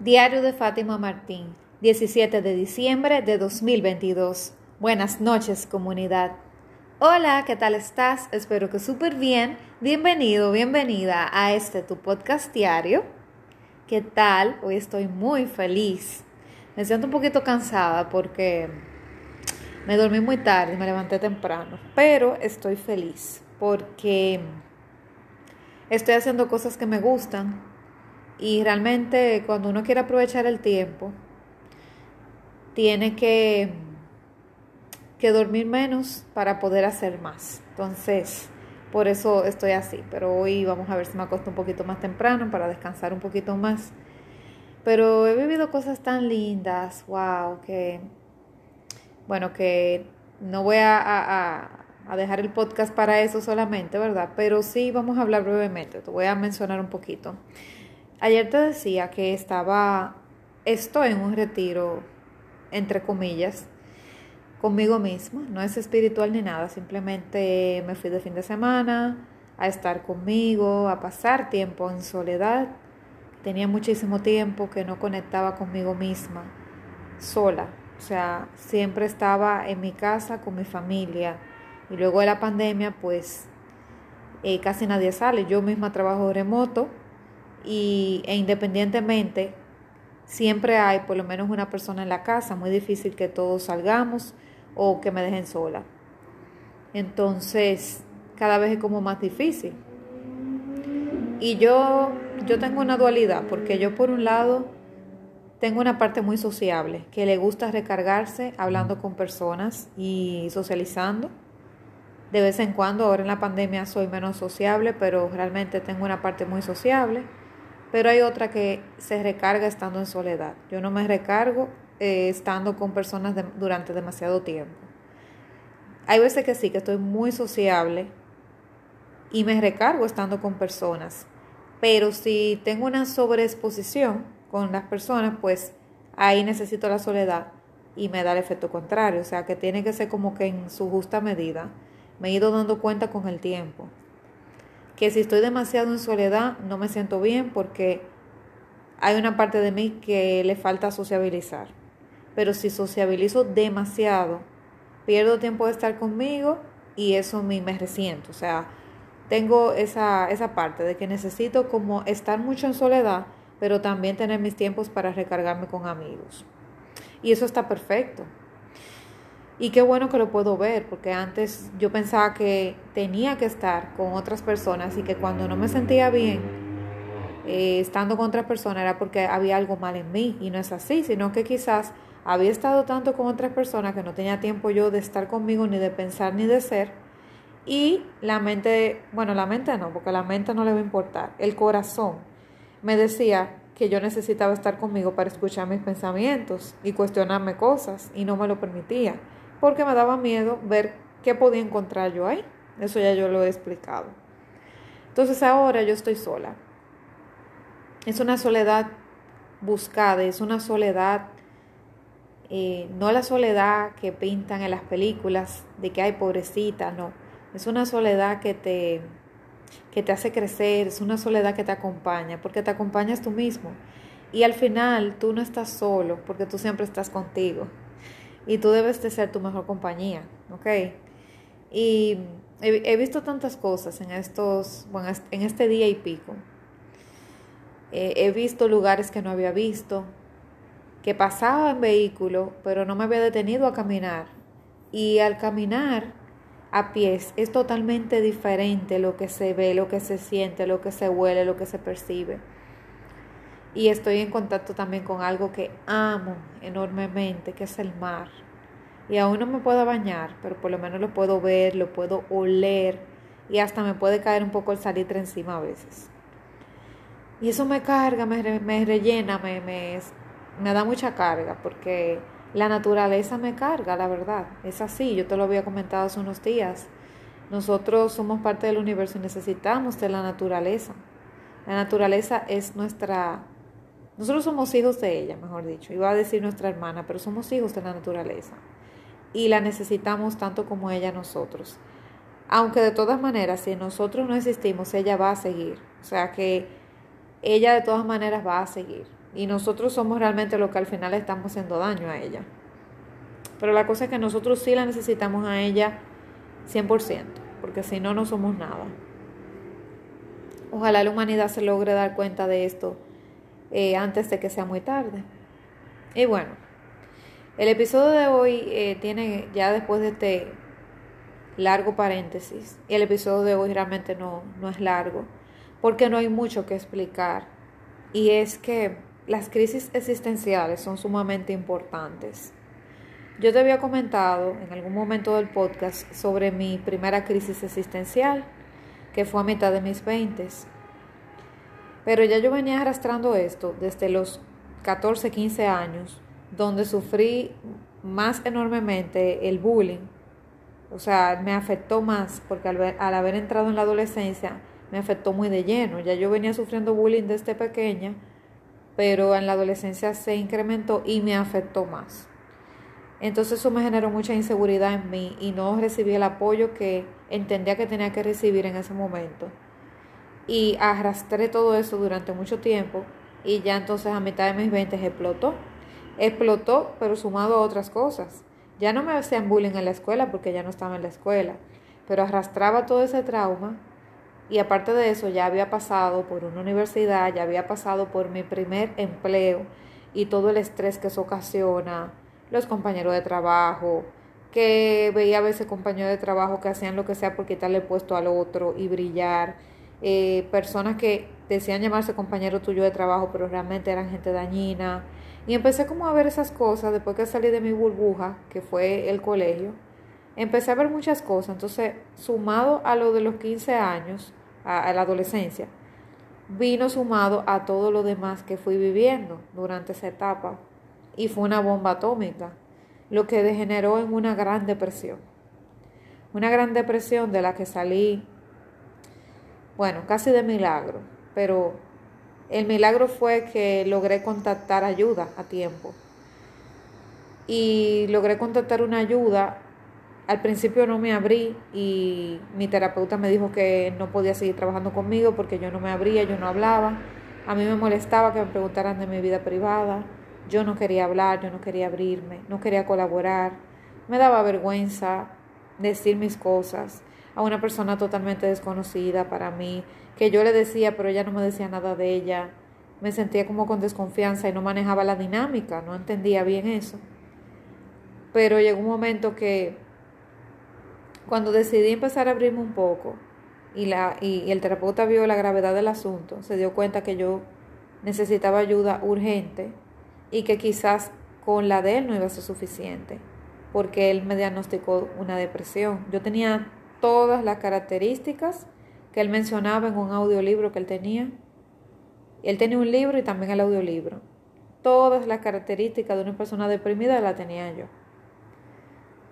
Diario de Fátima Martín, 17 de diciembre de 2022. Buenas noches, comunidad. Hola, ¿qué tal estás? Espero que súper bien. Bienvenido, bienvenida a este tu podcast diario. ¿Qué tal? Hoy estoy muy feliz. Me siento un poquito cansada porque me dormí muy tarde, me levanté temprano, pero estoy feliz porque estoy haciendo cosas que me gustan y realmente cuando uno quiere aprovechar el tiempo, tiene que, que dormir menos para poder hacer más. Entonces, por eso estoy así. Pero hoy vamos a ver si me acuesto un poquito más temprano para descansar un poquito más. Pero he vivido cosas tan lindas, wow, que, bueno, que no voy a, a dejar el podcast para eso solamente, ¿verdad? Pero sí vamos a hablar brevemente, te voy a mencionar un poquito. Ayer te decía que estaba, estoy en un retiro, entre comillas, conmigo misma. No es espiritual ni nada, simplemente me fui de fin de semana a estar conmigo, a pasar tiempo en soledad. Tenía muchísimo tiempo que no conectaba conmigo misma, sola. O sea, siempre estaba en mi casa con mi familia. Y luego de la pandemia, pues eh, casi nadie sale. Yo misma trabajo remoto y, e independientemente, siempre hay por lo menos una persona en la casa, muy difícil que todos salgamos o que me dejen sola. Entonces, cada vez es como más difícil. Y yo, yo tengo una dualidad, porque yo por un lado tengo una parte muy sociable, que le gusta recargarse hablando con personas y socializando. De vez en cuando, ahora en la pandemia soy menos sociable, pero realmente tengo una parte muy sociable pero hay otra que se recarga estando en soledad. Yo no me recargo eh, estando con personas durante demasiado tiempo. Hay veces que sí, que estoy muy sociable y me recargo estando con personas. Pero si tengo una sobreexposición con las personas, pues ahí necesito la soledad y me da el efecto contrario. O sea, que tiene que ser como que en su justa medida. Me he ido dando cuenta con el tiempo que si estoy demasiado en soledad no me siento bien porque hay una parte de mí que le falta sociabilizar. Pero si sociabilizo demasiado, pierdo tiempo de estar conmigo y eso me, me resiento. O sea, tengo esa, esa parte de que necesito como estar mucho en soledad, pero también tener mis tiempos para recargarme con amigos. Y eso está perfecto. Y qué bueno que lo puedo ver, porque antes yo pensaba que tenía que estar con otras personas y que cuando no me sentía bien eh, estando con otras personas era porque había algo mal en mí. Y no es así, sino que quizás había estado tanto con otras personas que no tenía tiempo yo de estar conmigo, ni de pensar, ni de ser. Y la mente, bueno, la mente no, porque la mente no le va a importar. El corazón me decía que yo necesitaba estar conmigo para escuchar mis pensamientos y cuestionarme cosas y no me lo permitía porque me daba miedo ver qué podía encontrar yo ahí. Eso ya yo lo he explicado. Entonces ahora yo estoy sola. Es una soledad buscada, es una soledad, eh, no la soledad que pintan en las películas de que hay pobrecita, no. Es una soledad que te, que te hace crecer, es una soledad que te acompaña, porque te acompañas tú mismo. Y al final tú no estás solo, porque tú siempre estás contigo y tú debes de ser tu mejor compañía, ¿ok? Y he, visto tantas cosas en estos, bueno, en este día y pico. he visto lugares que no había visto, que pasaba en vehículo, pero no me había detenido a caminar. Y al caminar a pies es totalmente diferente lo que se ve, lo que se siente, lo que se huele, lo que se percibe. Y estoy en contacto también con algo que amo enormemente, que es el mar. Y aún no me puedo bañar, pero por lo menos lo puedo ver, lo puedo oler y hasta me puede caer un poco el salitre encima a veces. Y eso me carga, me, me rellena, me, me, me da mucha carga porque la naturaleza me carga, la verdad. Es así, yo te lo había comentado hace unos días. Nosotros somos parte del universo y necesitamos de la naturaleza. La naturaleza es nuestra nosotros somos hijos de ella, mejor dicho. Iba a decir nuestra hermana, pero somos hijos de la naturaleza. Y la necesitamos tanto como ella nosotros. Aunque de todas maneras, si nosotros no existimos, ella va a seguir. O sea que ella de todas maneras va a seguir. Y nosotros somos realmente los que al final estamos haciendo daño a ella. Pero la cosa es que nosotros sí la necesitamos a ella 100%, porque si no, no somos nada. Ojalá la humanidad se logre dar cuenta de esto eh, antes de que sea muy tarde. Y bueno, el episodio de hoy eh, tiene ya después de este largo paréntesis, y el episodio de hoy realmente no, no es largo, porque no hay mucho que explicar. Y es que las crisis existenciales son sumamente importantes. Yo te había comentado en algún momento del podcast sobre mi primera crisis existencial, que fue a mitad de mis 20. Pero ya yo venía arrastrando esto desde los 14, 15 años, donde sufrí más enormemente el bullying. O sea, me afectó más porque al, al haber entrado en la adolescencia me afectó muy de lleno. Ya yo venía sufriendo bullying desde pequeña, pero en la adolescencia se incrementó y me afectó más. Entonces eso me generó mucha inseguridad en mí y no recibí el apoyo que entendía que tenía que recibir en ese momento. Y arrastré todo eso durante mucho tiempo y ya entonces a mitad de mis 20 explotó. Explotó, pero sumado a otras cosas. Ya no me hacían bullying en la escuela porque ya no estaba en la escuela, pero arrastraba todo ese trauma y aparte de eso ya había pasado por una universidad, ya había pasado por mi primer empleo y todo el estrés que eso ocasiona los compañeros de trabajo, que veía a veces compañeros de trabajo que hacían lo que sea por quitarle puesto al otro y brillar, eh, personas que decían llamarse compañero tuyo de trabajo, pero realmente eran gente dañina. Y empecé como a ver esas cosas después que salí de mi burbuja, que fue el colegio. Empecé a ver muchas cosas. Entonces, sumado a lo de los 15 años, a la adolescencia, vino sumado a todo lo demás que fui viviendo durante esa etapa y fue una bomba atómica, lo que degeneró en una gran depresión. Una gran depresión de la que salí, bueno, casi de milagro, pero el milagro fue que logré contactar ayuda a tiempo. Y logré contactar una ayuda. Al principio no me abrí y mi terapeuta me dijo que no podía seguir trabajando conmigo porque yo no me abría, yo no hablaba. A mí me molestaba que me preguntaran de mi vida privada. Yo no quería hablar, yo no quería abrirme, no quería colaborar. Me daba vergüenza decir mis cosas a una persona totalmente desconocida para mí, que yo le decía, pero ella no me decía nada de ella. Me sentía como con desconfianza y no manejaba la dinámica, no entendía bien eso. Pero llegó un momento que cuando decidí empezar a abrirme un poco y, la, y el terapeuta vio la gravedad del asunto, se dio cuenta que yo necesitaba ayuda urgente y que quizás con la de él no iba a ser suficiente, porque él me diagnosticó una depresión. Yo tenía todas las características que él mencionaba en un audiolibro que él tenía. Él tenía un libro y también el audiolibro. Todas las características de una persona deprimida la tenía yo.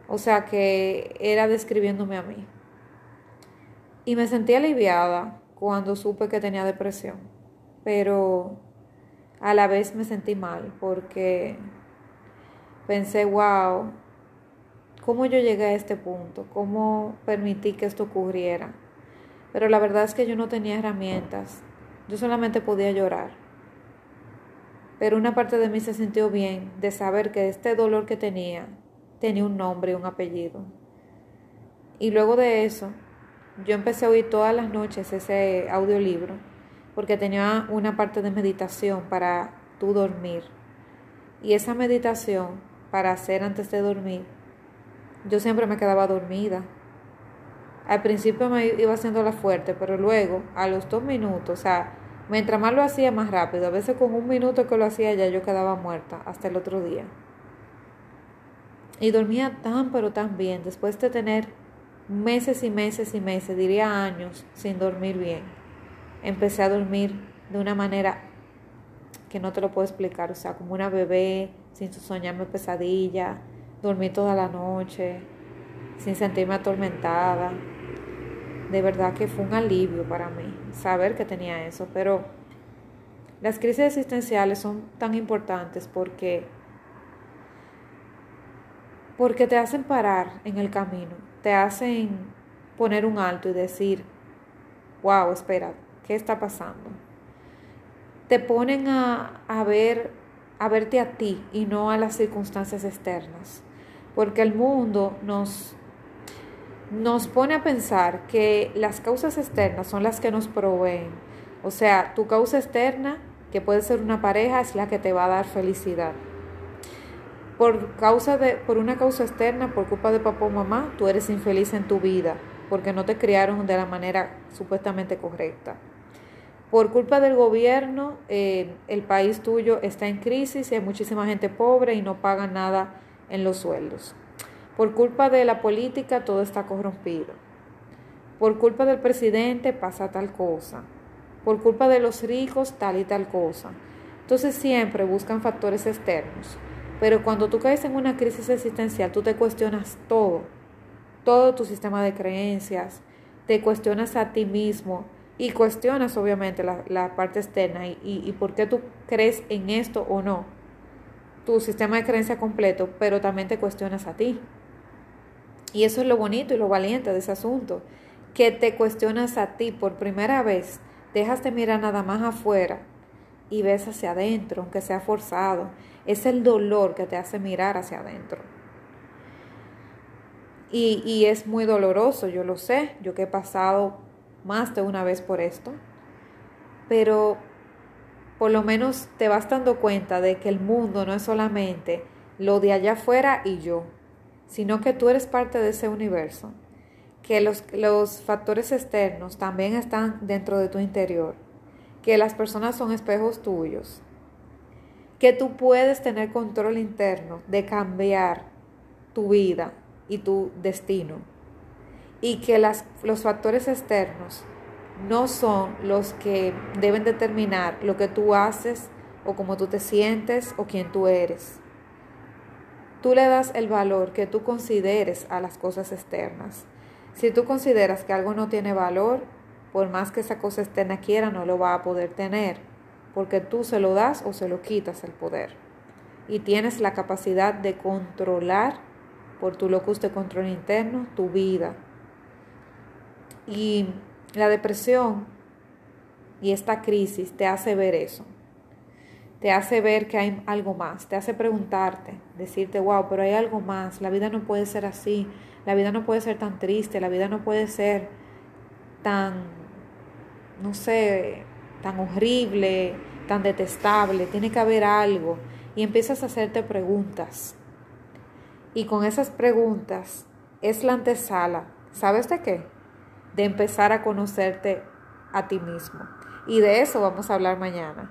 O sea que era describiéndome a mí. Y me sentí aliviada cuando supe que tenía depresión. Pero a la vez me sentí mal porque pensé, wow, ¿cómo yo llegué a este punto? ¿Cómo permití que esto ocurriera? Pero la verdad es que yo no tenía herramientas, yo solamente podía llorar. Pero una parte de mí se sintió bien de saber que este dolor que tenía tenía un nombre y un apellido. Y luego de eso, yo empecé a oír todas las noches ese audiolibro porque tenía una parte de meditación para tú dormir. Y esa meditación para hacer antes de dormir, yo siempre me quedaba dormida. Al principio me iba haciéndola fuerte, pero luego, a los dos minutos, o sea, mientras más lo hacía más rápido, a veces con un minuto que lo hacía ya yo quedaba muerta hasta el otro día. Y dormía tan pero tan bien, después de tener meses y meses y meses, diría años, sin dormir bien empecé a dormir de una manera que no te lo puedo explicar, o sea, como una bebé, sin soñarme pesadilla, dormí toda la noche, sin sentirme atormentada. De verdad que fue un alivio para mí saber que tenía eso, pero las crisis existenciales son tan importantes porque porque te hacen parar en el camino, te hacen poner un alto y decir, wow, espera, ¿Qué está pasando? te ponen a, a ver a verte a ti y no a las circunstancias externas. Porque el mundo nos, nos pone a pensar que las causas externas son las que nos proveen. O sea, tu causa externa, que puede ser una pareja, es la que te va a dar felicidad. Por, causa de, por una causa externa, por culpa de papá o mamá, tú eres infeliz en tu vida, porque no te criaron de la manera supuestamente correcta. Por culpa del gobierno, eh, el país tuyo está en crisis y hay muchísima gente pobre y no paga nada en los sueldos. Por culpa de la política, todo está corrompido. Por culpa del presidente pasa tal cosa. Por culpa de los ricos, tal y tal cosa. Entonces siempre buscan factores externos. Pero cuando tú caes en una crisis existencial, tú te cuestionas todo, todo tu sistema de creencias, te cuestionas a ti mismo, y cuestionas obviamente la, parte externa y, y, por qué tú crees en esto o no, tu sistema de creencia completo, pero también te cuestionas a ti. Y eso es lo bonito y lo valiente de ese asunto, que te cuestionas a ti por primera vez, dejas de mirar nada más afuera y ves hacia adentro, aunque sea forzado. Es el dolor que te hace mirar hacia adentro. Y, y es muy doloroso, yo lo sé, yo que he pasado más de una vez por esto, pero por lo menos te vas dando cuenta de que el mundo no es solamente lo de allá afuera y yo, sino que tú eres parte de ese universo, que los, los factores externos también están dentro de tu interior, que las personas son espejos tuyos, que tú puedes tener control interno de cambiar tu vida y tu destino y que las, los factores externos no son los que deben determinar lo que tú haces o cómo tú te sientes o quién tú eres. Tú le das el valor que tú consideres a las cosas externas. Si tú consideras que algo no tiene valor, por más que esa cosa externa quiera, no lo va a poder tener, porque tú se lo das o se lo quitas el poder. Y tienes la capacidad de controlar, por tu locus de control interno, tu vida, y la depresión y esta crisis te hace ver eso. Te hace ver que hay algo más, te hace preguntarte, decirte, wow, pero hay algo más, la vida no puede ser así, la vida no puede ser tan triste, la vida no puede ser tan, no sé, tan horrible, tan detestable, tiene que haber algo. Y empiezas a hacerte preguntas. Y con esas preguntas es la antesala, ¿sabes de qué? de empezar a conocerte a ti mismo. Y de eso vamos a hablar mañana.